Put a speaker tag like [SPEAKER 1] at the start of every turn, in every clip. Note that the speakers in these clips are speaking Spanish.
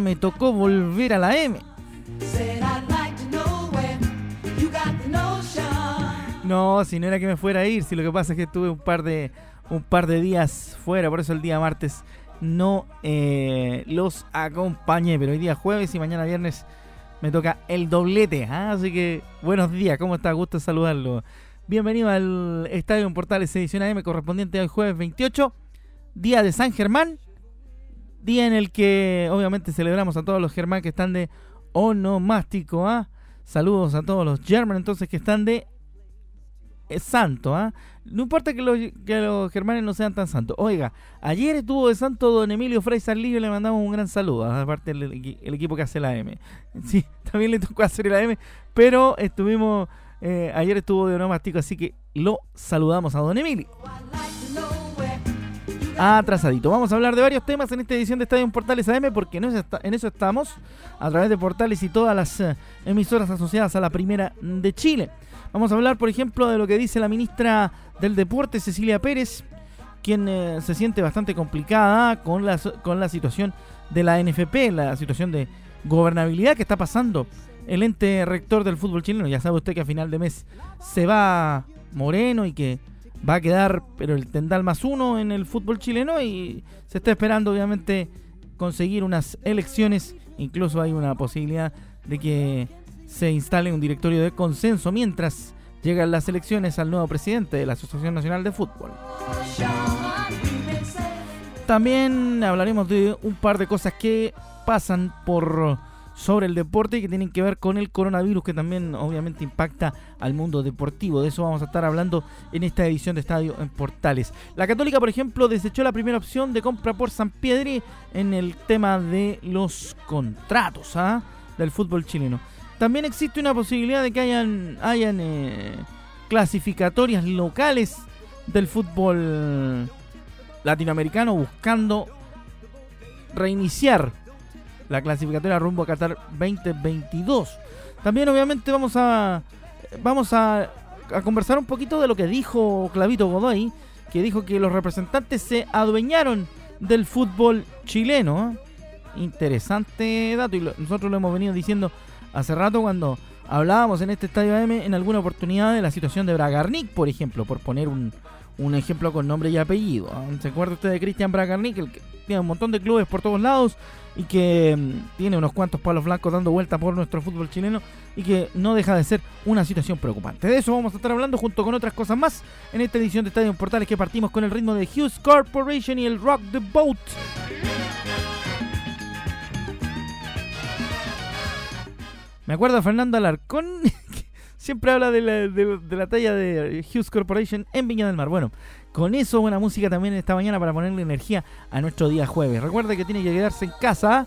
[SPEAKER 1] Me tocó volver a la M. No, si no era que me fuera a ir, si lo que pasa es que estuve un par de un par de días fuera, por eso el día martes no eh, los acompañé, pero hoy día jueves y mañana viernes me toca el doblete, ¿ah? así que buenos días, ¿cómo está? Gusto saludarlo. Bienvenido al Estadio en Portales Edición AM correspondiente al jueves 28, día de San Germán, día en el que obviamente celebramos a todos los germán que están de onomástico, ¿ah? Saludos a todos los German entonces que están de es santo, ¿ah? No importa que los, que los germanes no sean tan santos. Oiga, ayer estuvo de santo don Emilio Frey Sarlillo y le mandamos un gran saludo, ¿ah? aparte el, el, equipo que hace la M. Sí, también le tocó hacer la M, pero estuvimos, eh, ayer estuvo de onomástico, así que lo saludamos a don Emilio. Atrasadito. Vamos a hablar de varios temas en esta edición de Estadio Portales AM porque en eso estamos a través de Portales y todas las eh, emisoras asociadas a la Primera de Chile. Vamos a hablar, por ejemplo, de lo que dice la ministra del Deporte, Cecilia Pérez, quien eh, se siente bastante complicada con la, con la situación de la NFP, la situación de gobernabilidad que está pasando el ente rector del fútbol chileno. Ya sabe usted que a final de mes se va Moreno y que va a quedar, pero el tendal más uno en el fútbol chileno y se está esperando obviamente conseguir unas elecciones. Incluso hay una posibilidad de que se instale un directorio de consenso mientras llegan las elecciones al nuevo presidente de la Asociación Nacional de Fútbol. También hablaremos de un par de cosas que pasan por sobre el deporte que tienen que ver con el coronavirus que también obviamente impacta al mundo deportivo. De eso vamos a estar hablando en esta edición de Estadio en Portales. La Católica, por ejemplo, desechó la primera opción de compra por San Piedri en el tema de los contratos ¿ah? del fútbol chileno. También existe una posibilidad de que hayan, hayan eh, clasificatorias locales del fútbol latinoamericano buscando reiniciar la clasificatoria rumbo a Qatar 2022. También obviamente vamos a vamos a, conversar un poquito de lo que dijo Clavito Godoy, que dijo que los representantes se adueñaron del fútbol chileno. Interesante dato y nosotros lo hemos venido diciendo hace rato cuando hablábamos en este estadio AM en alguna oportunidad de la situación de Bragarnik, por ejemplo, por poner un, un ejemplo con nombre y apellido. ¿Se acuerda usted de Cristian Bragarnik, el que tiene un montón de clubes por todos lados y que mm, tiene unos cuantos palos blancos dando vuelta por nuestro fútbol chileno y que no deja de ser una situación preocupante. De eso vamos a estar hablando junto con otras cosas más en esta edición de Estadio Portales que partimos con el ritmo de Hughes Corporation y el Rock the Boat. Me acuerdo de Fernando Alarcón, siempre habla de la, de, la, talla de Hughes Corporation en Viña del Mar. Bueno, con eso buena música también esta mañana para ponerle energía a nuestro día jueves. Recuerde que tiene que quedarse en casa.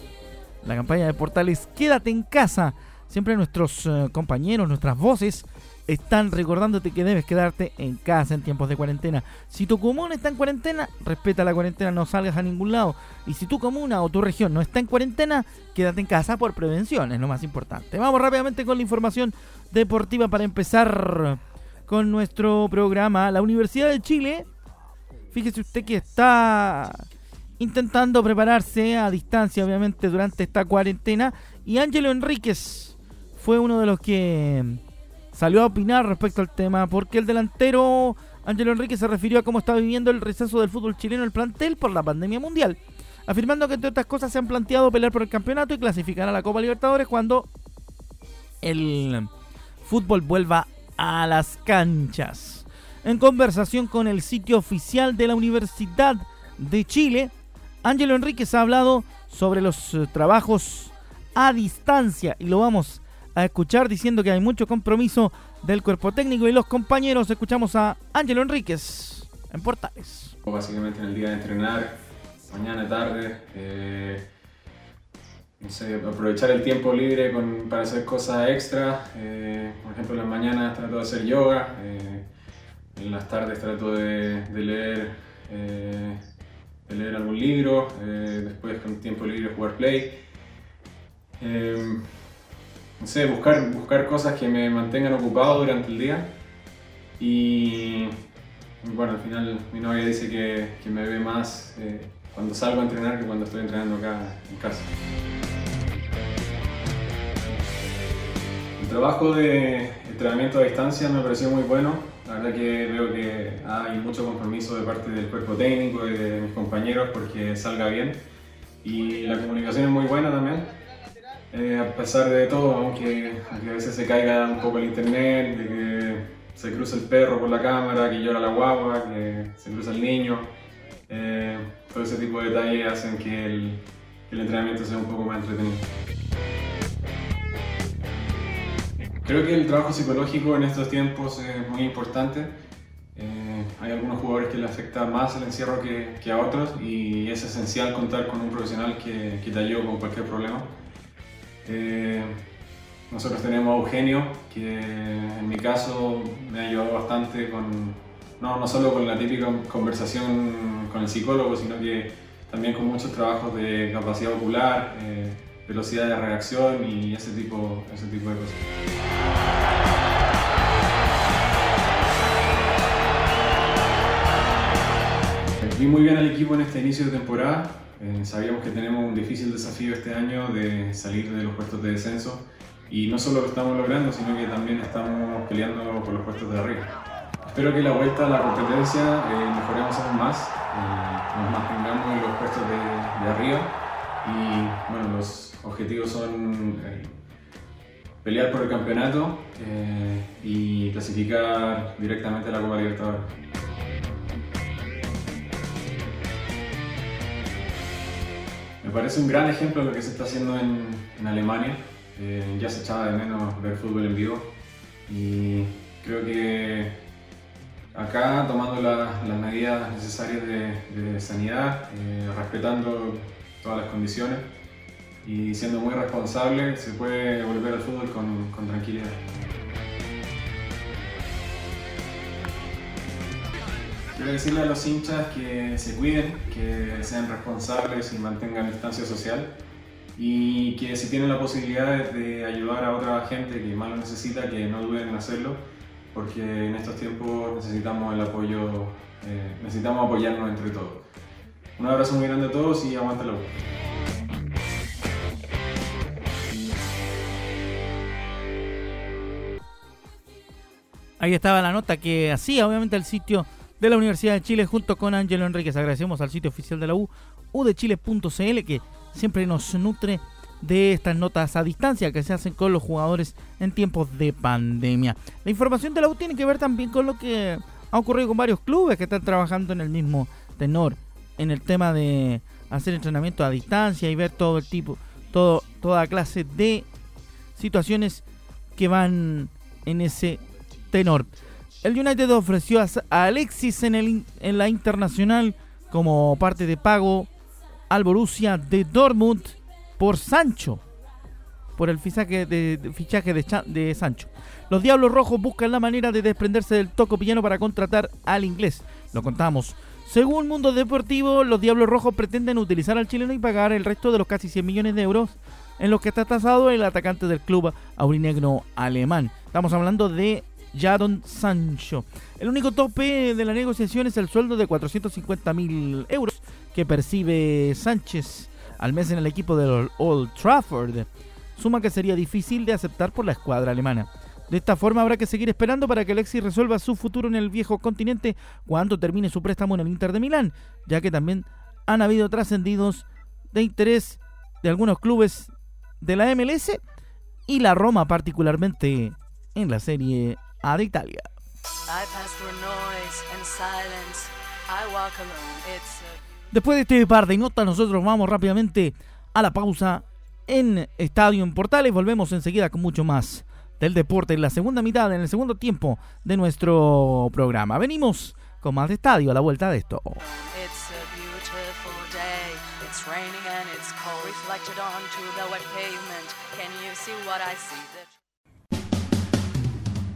[SPEAKER 1] La campaña de portales Quédate en casa. Siempre nuestros uh, compañeros, nuestras voces están recordándote que debes quedarte en casa en tiempos de cuarentena. Si tu comuna está en cuarentena, respeta la cuarentena, no salgas a ningún lado. Y si tu comuna o tu región no está en cuarentena, quédate en casa por prevención, es lo más importante. Vamos rápidamente con la información deportiva para empezar con nuestro programa. La Universidad de Chile, fíjese usted que está intentando prepararse a distancia, obviamente, durante esta cuarentena. Y Ángelo Enríquez fue uno de los que salió a opinar respecto al tema porque el delantero Ángelo Enrique se refirió a cómo está viviendo el receso del fútbol chileno el plantel por la pandemia mundial, afirmando que entre otras cosas se han planteado pelear por el campeonato y clasificar a la Copa Libertadores cuando el fútbol vuelva a las canchas. En conversación con el sitio oficial de la Universidad de Chile, Ángelo Enríquez ha hablado sobre los eh, trabajos a distancia y lo vamos a escuchar diciendo que hay mucho compromiso del cuerpo técnico y los compañeros. Escuchamos a Ángelo Enríquez en Portales.
[SPEAKER 2] Básicamente en el día de entrenar, mañana, tarde, eh, aprovechar el tiempo libre para hacer cosas extra. Eh, por ejemplo, en las mañanas trato de hacer yoga, eh, en las tardes trato de, leer, eh, de leer algún libro, después con tiempo libre jugar play. No sé, buscar, buscar cosas que me mantengan ocupado durante el día. Y bueno, al final mi novia dice que, que me ve más cuando salgo a entrenar que cuando estoy entrenando acá en casa. El trabajo de entrenamiento a distancia me pareció muy bueno. La verdad que veo que hay mucho compromiso de parte del cuerpo técnico y de mis compañeros porque salga bien. Y la comunicación es muy buena también. Eh, a pesar de todo, aunque, a veces se caiga un poco el internet, de que se cruza el perro por la cámara, que llora la guagua, que se cruza el niño. Eh, todo ese tipo de detalles hacen que el, que el entrenamiento sea un poco más entretenido. Creo que el trabajo psicológico en estos tiempos es muy importante. Eh, hay algunos jugadores que le afecta más el encierro que, que, a otros y es esencial contar con un profesional que, que te ayude con cualquier problema. Eh, nosotros tenemos a Eugenio, que en mi caso me ha ayudado bastante con, no, no solo con la típica conversación con el psicólogo, sino que también con muchos trabajos de capacidad ocular. Eh, velocidad de reacción y ese tipo, ese tipo de cosas. Vi muy bien al equipo en este inicio de temporada. Eh, sabíamos que tenemos un difícil desafío este año de salir de los puestos de descenso y no solo lo estamos logrando, sino que también estamos peleando por los puestos de arriba. Espero que la vuelta a la competencia eh, mejoremos aún más, eh, nos mantengamos en los puestos de, de arriba y bueno, los objetivos son eh, pelear por el campeonato eh, y clasificar directamente a la Copa Libertadores. Me parece un gran ejemplo de lo que se está haciendo en, Alemania. Eh, ya se echaba de menos ver fútbol en vivo y creo que acá tomando las medidas necesarias de, sanidad, respetando todas las condiciones, y siendo muy responsable se puede volver al fútbol con tranquilidad. Quiero decirle a los hinchas que se cuiden, que sean responsables y mantengan distancia social y que si tienen la posibilidad de ayudar a otra gente que más lo necesita, que no duden en hacerlo, porque en estos tiempos necesitamos el apoyo, eh, necesitamos apoyarnos entre todos. Un abrazo muy grande a todos y aguanta la
[SPEAKER 1] Ahí estaba la nota que hacía, obviamente, el sitio de la Universidad de Chile junto con Ángelo Enríquez. Agradecemos al sitio oficial de la U, udechile.cl, que siempre nos nutre de estas notas a distancia que se hacen con los jugadores en tiempos de pandemia. La información de la U tiene que ver también con lo que ha ocurrido con varios clubes que están trabajando en el mismo tenor, en el tema de hacer entrenamiento a distancia y ver todo el tipo, todo, toda clase de situaciones que van en ese tenor. El United ofreció a Alexis en, la internacional como parte de pago al Borussia de Dortmund por Sancho. Por el fichaje de, fichaje de, Sancho. Los Diablos Rojos buscan la manera de desprenderse del toco pillano para contratar al inglés. Lo contamos. Según Mundo Deportivo, los Diablos Rojos pretenden utilizar al chileno y pagar el resto de los casi 100 millones de euros en los que está tasado el atacante del club aurinegro alemán. Estamos hablando de Jadon Sancho. El único tope de la negociación es el sueldo de 450 mil euros que percibe Sánchez al mes en el equipo del Old Trafford, suma que sería difícil de aceptar por la escuadra alemana. De esta forma habrá que seguir esperando para que Alexis resuelva su futuro en el viejo continente cuando termine su préstamo en el Inter de Milán, ya que también han habido trascendidos de interés de algunos clubes de la MLS y la Roma particularmente en la Serie A de Italia. Después de este par de notas, nosotros vamos rápidamente a la pausa en Estadio en Portales. Volvemos enseguida con mucho más del deporte en la segunda mitad, en el segundo tiempo de nuestro programa. Venimos con más de estadio a la vuelta de esto.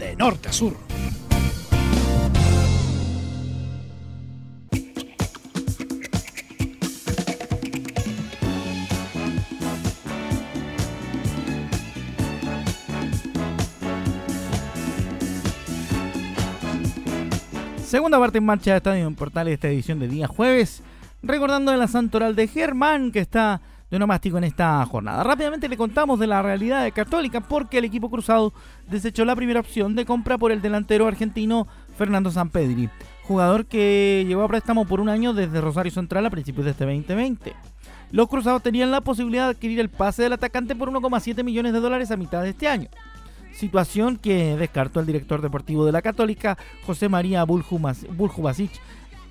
[SPEAKER 3] de norte a sur.
[SPEAKER 1] Segunda parte en marcha de Estadio en Portales, esta edición de día jueves. Recordando de la Santoral de Germán, que está de onomástico en esta jornada. Rápidamente le contamos de la realidad de Católica porque el equipo cruzado desechó la primera opción de compra por el delantero argentino Fernando Sampedri, jugador que llegó a préstamo por un año desde Rosario Central a principios de este 2020. Los cruzados tenían la posibilidad de adquirir el pase del atacante por 1,7 millones de dólares a mitad de este año. Situación que descartó el director deportivo de la Católica, José María Buljubasic,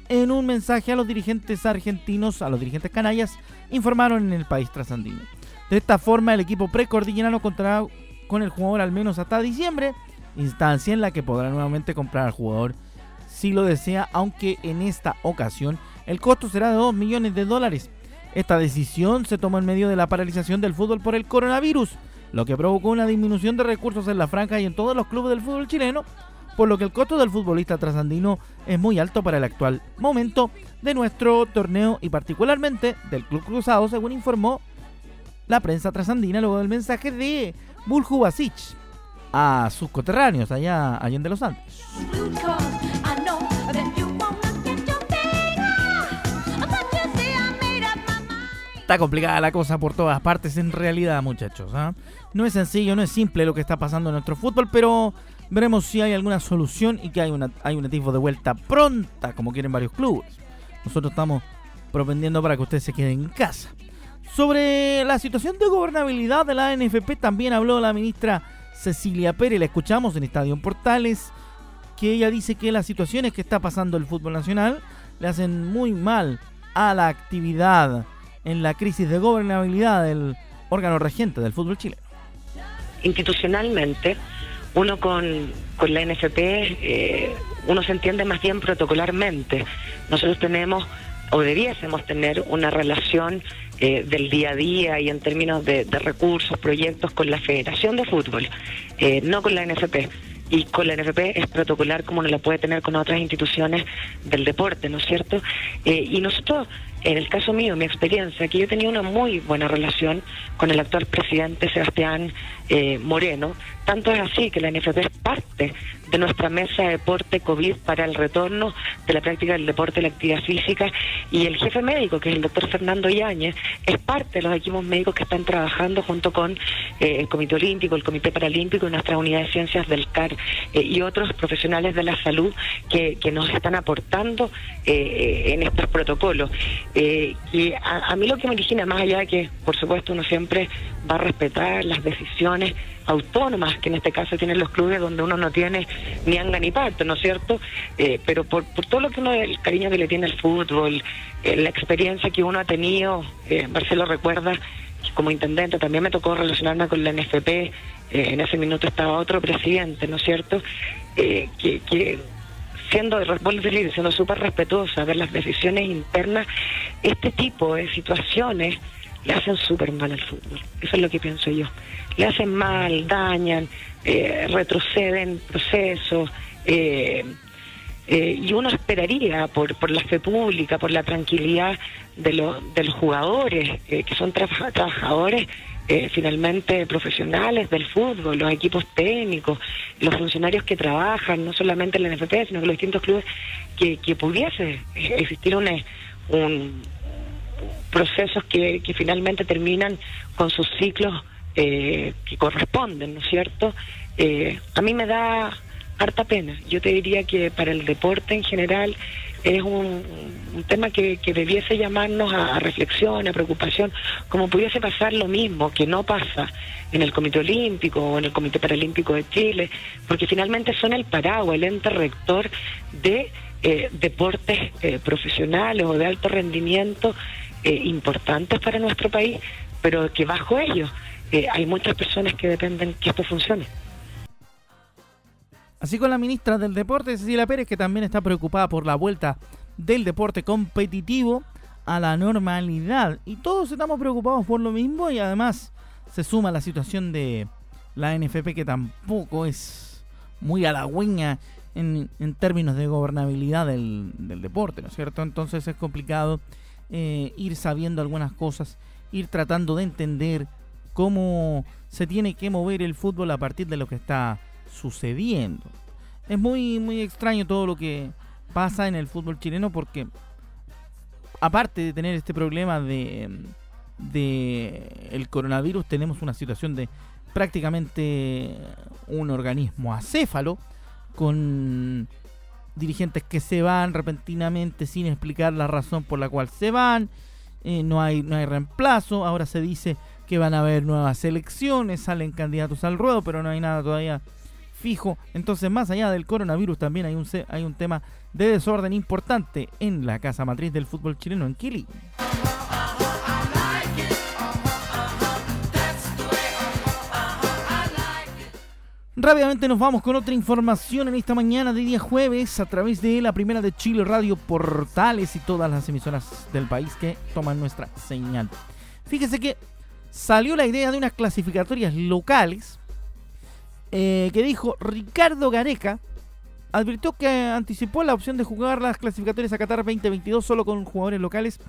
[SPEAKER 1] en un mensaje a los dirigentes argentinos, a los dirigentes canallas, informaron en el país trasandino. De esta forma, el equipo precordillerano contará con el jugador al menos hasta diciembre, instancia en la que podrá nuevamente comprar al jugador si lo desea, aunque en esta ocasión el costo será de 2 millones de dólares. Esta decisión se tomó en medio de la paralización del fútbol por el coronavirus, lo que provocó una disminución de recursos en la franja y en todos los clubes del fútbol chileno, por lo que el costo del futbolista trasandino es muy alto para el actual momento de nuestro torneo y particularmente del Club Cruzado, según informó la prensa trasandina luego del mensaje de Bulju Basic a sus coterráneos allá, allá en de los Andes. Está complicada la cosa por todas partes en realidad, muchachos. ¿ah? No es sencillo, no es simple lo que está pasando en nuestro fútbol, pero Veremos si hay alguna solución y que hay, una, hay un atisbo de vuelta pronta, como quieren varios clubes. Nosotros estamos propendiendo para que usted se quede en casa. Sobre la situación de gobernabilidad de la NFP también habló la ministra Cecilia Pérez, la escuchamos en Estadio Portales, que ella dice que las situaciones que está pasando el fútbol nacional le hacen muy mal a la actividad en la crisis de gobernabilidad del órgano regente del fútbol chileno.
[SPEAKER 4] Institucionalmente, uno con, con la NFP, eh, uno se entiende más bien protocolarmente. Nosotros tenemos o debiésemos tener una relación eh, del día a día y en términos de, recursos, proyectos con la Federación de Fútbol, eh, no con la NFP. Y con la NFP es protocolar como no la puede tener con otras instituciones del deporte, ¿no es cierto? y nosotros en el caso mío, mi experiencia, que yo tenía una muy buena relación con el actual presidente Sebastián eh, Moreno, tanto es así que la NFP es parte de nuestra mesa de deporte COVID para el retorno de la práctica del deporte y la actividad física y el jefe médico, que es el doctor Fernando Yáñez, es parte de los equipos médicos que están trabajando junto con eh, el Comité Olímpico, el Comité Paralímpico y nuestra unidad de ciencias del CAR eh, y otros profesionales de la salud que, que nos están aportando en estos protocolos. Eh, y a, mí lo que me origina, más allá de que, por supuesto, uno siempre va a respetar las decisiones autónomas que en este caso tienen los clubes donde uno no tiene ni anga ni parte, ¿no es cierto? Eh, pero por, todo lo que uno, el cariño que le tiene al fútbol, eh, la experiencia que uno ha tenido, Marcelo recuerda, como intendente también me tocó relacionarme con la NFP, en ese minuto estaba otro presidente, ¿no es cierto? que, que siendo, siendo súper respetuosa de las decisiones internas, este tipo de situaciones le hacen súper mal al fútbol. Eso es lo que pienso yo. Le hacen mal, dañan, eh, retroceden procesos. Eh, eh, y uno esperaría por, por la fe pública, por la tranquilidad de, los de los jugadores, que son trabajadores eh, finalmente profesionales del fútbol, los equipos técnicos, los funcionarios que trabajan, no solamente en la NFP, sino que los distintos clubes, que, pudiese existir un procesos que, que finalmente terminan con sus ciclos eh, que corresponden, ¿no es cierto? Eh, a mí me da harta pena. Yo te diría que para el deporte en general es un, tema que, debiese llamarnos a, reflexión, a preocupación, como pudiese pasar lo mismo que no pasa en el Comité Olímpico o en el Comité Paralímpico de Chile, porque finalmente son el paraguas, el ente rector de eh, deportes eh, profesionales o de alto rendimiento eh, importantes para nuestro país, pero que bajo ellos hay muchas personas que dependen que esto funcione.
[SPEAKER 1] Así con la ministra del Deporte, Cecilia Pérez, que también está preocupada por la vuelta del deporte competitivo a la normalidad. Y todos estamos preocupados por lo mismo y además se suma la situación de la NFP que tampoco es muy halagüeña en, en términos de gobernabilidad del, deporte, ¿no es cierto? Entonces es complicado eh, ir sabiendo algunas cosas, ir tratando de entender cómo se tiene que mover el fútbol a partir de lo que está sucediendo. Es muy, muy extraño todo lo que pasa en el fútbol chileno porque aparte de tener este problema de, de el coronavirus, tenemos una situación de prácticamente un organismo acéfalo con dirigentes que se van repentinamente sin explicar la razón por la cual se van. Eh, no, hay, no hay reemplazo. Ahora se dice que van a haber nuevas elecciones, salen candidatos al ruedo, pero no hay nada todavía fijo. Entonces, más allá del coronavirus, también hay un, hay un tema de desorden importante en la casa matriz del fútbol chileno, en Kili. Rápidamente nos vamos con otra información en esta mañana de día jueves a través de la primera de Chile Radio Portales y todas las emisoras del país que toman nuestra señal. Fíjese que salió la idea de unas clasificatorias locales eh, que dijo Ricardo Gareca, advirtió que anticipó la opción de jugar las clasificatorias a Qatar 2022 solo con jugadores locales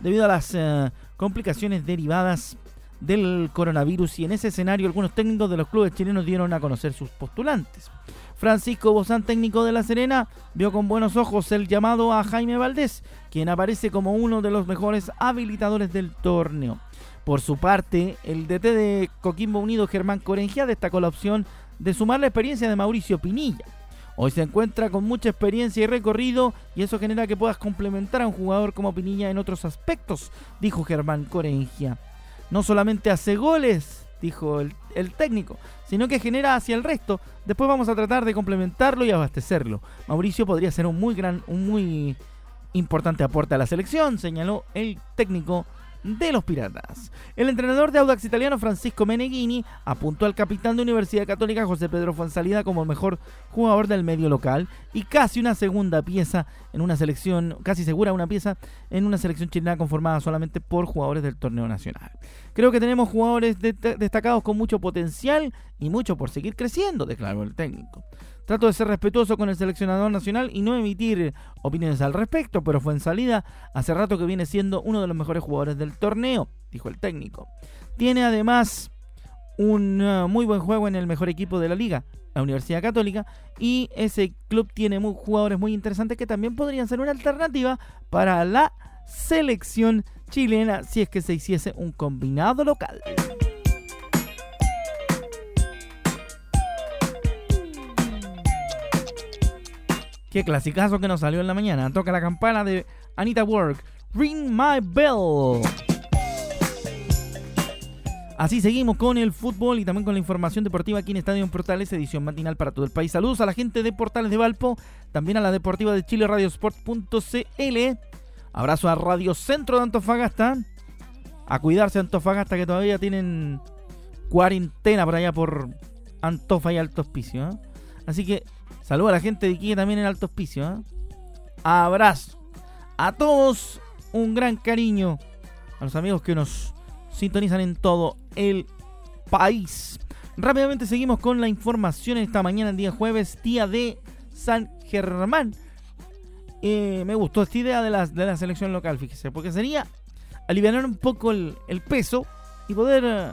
[SPEAKER 1] debido a las eh, complicaciones derivadas del coronavirus y en ese escenario algunos técnicos de los clubes chilenos dieron a conocer sus postulantes. Francisco Bozán, técnico de La Serena, vio con buenos ojos el llamado a Jaime Valdés, quien aparece como uno de los mejores habilitadores del torneo. Por su parte, el DT de Coquimbo Unido, Germán Corengia, destacó la opción de sumar la experiencia de Mauricio Pinilla. Hoy se encuentra con mucha experiencia y recorrido y eso genera que puedas complementar a un jugador como Pinilla en otros aspectos, dijo Germán Corengia. No solamente hace goles, dijo el, el, técnico, sino que genera hacia el resto. Después vamos a tratar de complementarlo y abastecerlo. Mauricio podría ser un muy gran, un muy importante aporte a la selección, señaló el técnico de los Piratas. El entrenador de Audax italiano Francisco Meneghini apuntó al capitán de Universidad Católica José Pedro Fonsalida como el mejor jugador del medio local y casi una segunda pieza en una selección, casi segura una pieza en una selección chilena conformada solamente por jugadores del torneo nacional. Creo que tenemos jugadores destacados con mucho potencial y mucho por seguir creciendo, declaró el técnico. Trato de ser respetuoso con el seleccionador nacional y no emitir opiniones al respecto, pero fue en salida hace rato que viene siendo uno de los mejores jugadores del torneo, dijo el técnico. Tiene además un uh, muy buen juego en el mejor equipo de la liga, la Universidad Católica, y ese club tiene jugadores muy interesantes que también podrían ser una alternativa para la selección chilena si es que se hiciese un combinado local. Qué clasicazo que nos salió en la mañana. Toca la campana de Anita Work. Ring My Bell. Así seguimos con el fútbol y también con la información deportiva aquí en Estadio Portales, edición matinal para todo el país. Saludos a la gente de Portales de Valpo, también a la deportiva de Chile, radiosport.cl. Abrazo a Radio Centro de Antofagasta. A cuidarse Antofagasta que todavía tienen cuarentena por allá por Antofa y Alto Hospicio. ¿eh? Así que Saludos a la gente de aquí también en Alto Hospicio. ¿eh? Abrazo. A todos un gran cariño. A los amigos que nos sintonizan en todo el país. Rápidamente seguimos con la información esta mañana, el día jueves, día de San Germán. Eh, me gustó esta idea de la, de la selección local, fíjese, porque sería aliviar un poco el, peso y poder eh,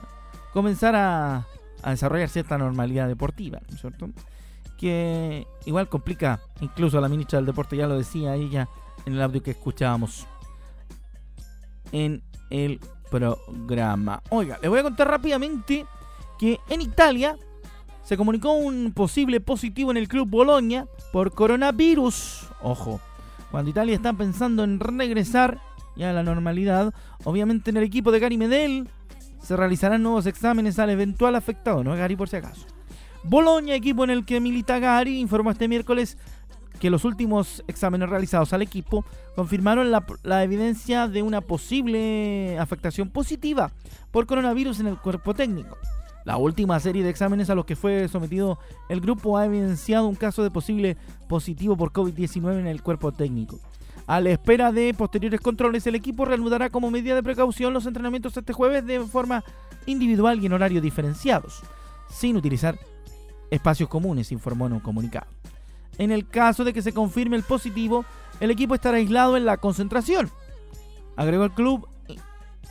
[SPEAKER 1] comenzar a, a desarrollar cierta normalidad deportiva, ¿no es cierto? Que igual complica, incluso la ministra del Deporte ya lo decía ella en el audio que escuchábamos en el programa. Oiga, les voy a contar rápidamente que en Italia se comunicó un posible positivo en el club Boloña por coronavirus. Ojo, cuando Italia está pensando en regresar ya a la normalidad, obviamente en el equipo de Gary Medel se realizarán nuevos exámenes al eventual afectado, ¿no, Gary, por si acaso? Boloña, equipo en el que milita Gary, informó este miércoles que los últimos exámenes realizados al equipo confirmaron la, evidencia de una posible afectación positiva por coronavirus en el cuerpo técnico. La última serie de exámenes a los que fue sometido el grupo ha evidenciado un caso de posible positivo por COVID-19 en el cuerpo técnico. A la espera de posteriores controles, el equipo reanudará como medida de precaución los entrenamientos este jueves de forma individual y en horarios diferenciados, sin utilizar espacios comunes, informó en un comunicado. En el caso de que se confirme el positivo, el equipo estará aislado en la concentración. Agregó el club,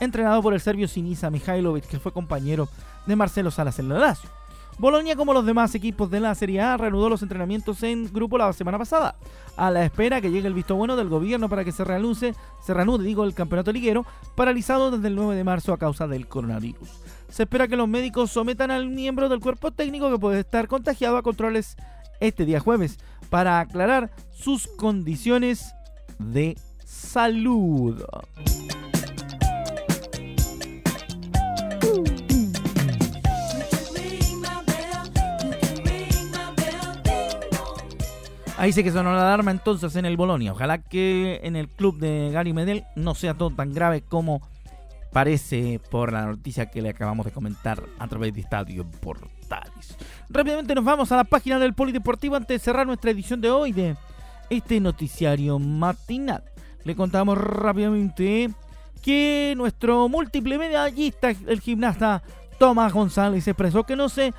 [SPEAKER 1] entrenado por el serbio Sinisa Mihailovic, que fue compañero de Marcelo Salas en la Lazio. Bolonia, como los demás equipos de la Serie A, reanudó los entrenamientos en grupo la semana pasada, a la espera que llegue el visto bueno del gobierno para que se reanude, se reanude digo, el campeonato liguero, paralizado desde el 9 de marzo a causa del coronavirus. Se espera que los médicos sometan al miembro del cuerpo técnico que puede estar contagiado a controles este día jueves para aclarar sus condiciones de salud. Ahí sé que sonó la alarma entonces en el Bolonia. Ojalá que en el club de Gary Medel no sea todo tan grave como parece por la noticia que le acabamos de comentar a través de Estadio Portales. Rápidamente nos vamos a la página del Polideportivo antes de cerrar nuestra edición de hoy de este noticiario matinal. Le contamos rápidamente que nuestro múltiple medallista, el gimnasta Tomás González, expresó que no se,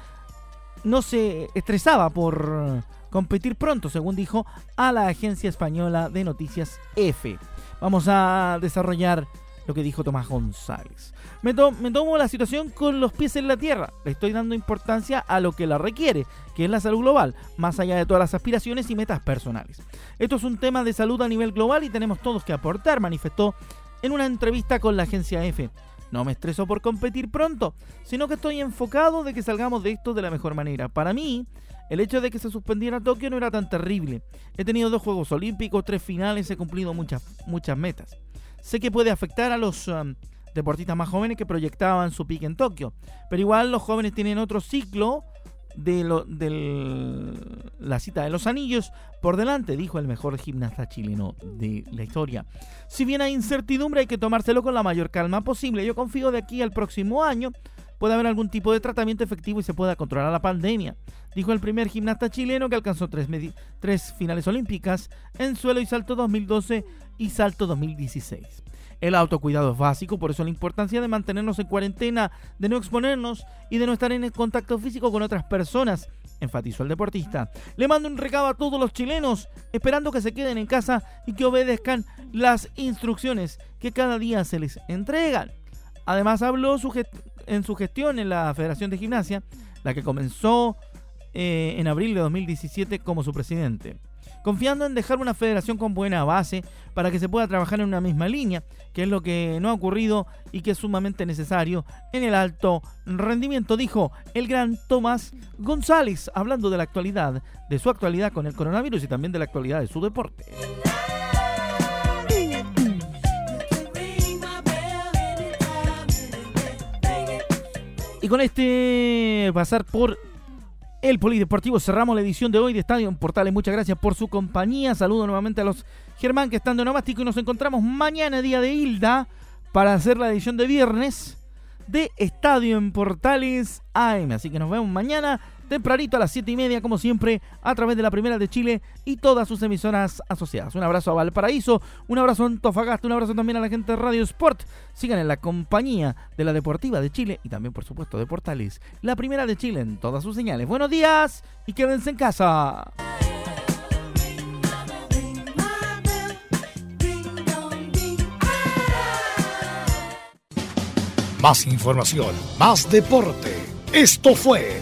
[SPEAKER 1] no se estresaba por competir pronto, según dijo a la agencia española de noticias EFE. Vamos a desarrollar lo que dijo Tomás González. Me, tomo la situación con los pies en la tierra. Le estoy dando importancia a lo que la requiere, que es la salud global, más allá de todas las aspiraciones y metas personales. Esto es un tema de salud a nivel global y tenemos todos que aportar, manifestó en una entrevista con la agencia EFE. No me estreso por competir pronto, sino que estoy enfocado de que salgamos de esto de la mejor manera. Para mí, el hecho de que se suspendiera Tokio no era tan terrible. He tenido dos Juegos Olímpicos, tres finales, he cumplido muchas, muchas metas. Sé que puede afectar a los um, deportistas más jóvenes que proyectaban su pique en Tokio, pero igual los jóvenes tienen otro ciclo de lo, la cita de los anillos por delante, dijo el mejor gimnasta chileno de la historia. Si bien hay incertidumbre, hay que tomárselo con la mayor calma posible. Yo confío de aquí al próximo año puede haber algún tipo de tratamiento efectivo y se pueda controlar la pandemia, dijo el primer gimnasta chileno que alcanzó tres, tres finales olímpicas en suelo y salto 2012 y salto 2016. El autocuidado es básico, por eso la importancia de mantenernos en cuarentena, de no exponernos y de no estar en contacto físico con otras personas, enfatizó el deportista. Le mando un recado a todos los chilenos, esperando que se queden en casa y que obedezcan las instrucciones que cada día se les entregan. Además habló en su gestión en la Federación de Gimnasia, la que comenzó eh, en abril de 2017 como su presidente confiando en dejar una federación con buena base para que se pueda trabajar en una misma línea, que es lo que no ha ocurrido y que es sumamente necesario en el alto rendimiento, dijo el gran Tomás González, hablando de la actualidad, de su actualidad con el coronavirus y también de la actualidad de su deporte. Y con este pasar por el Polideportivo. Cerramos la edición de hoy de Estadio en Portales. Muchas gracias por su compañía. Saludo nuevamente a los Germán que están de nomástico y nos encontramos mañana, día de Hilda, para hacer la edición de viernes de Estadio en Portales AM. Así que nos vemos mañana tempranito a las 7 y media, como siempre, a través de la Primera de Chile y todas sus emisoras asociadas. Un abrazo a Valparaíso, un abrazo a Antofagasta, un abrazo también a la gente de Radio Sport. Sigan en la compañía de la Deportiva de Chile y también, por supuesto, de Portales, la Primera de Chile en todas sus señales. Buenos días y quédense en casa.
[SPEAKER 3] Más información, más deporte. Esto fue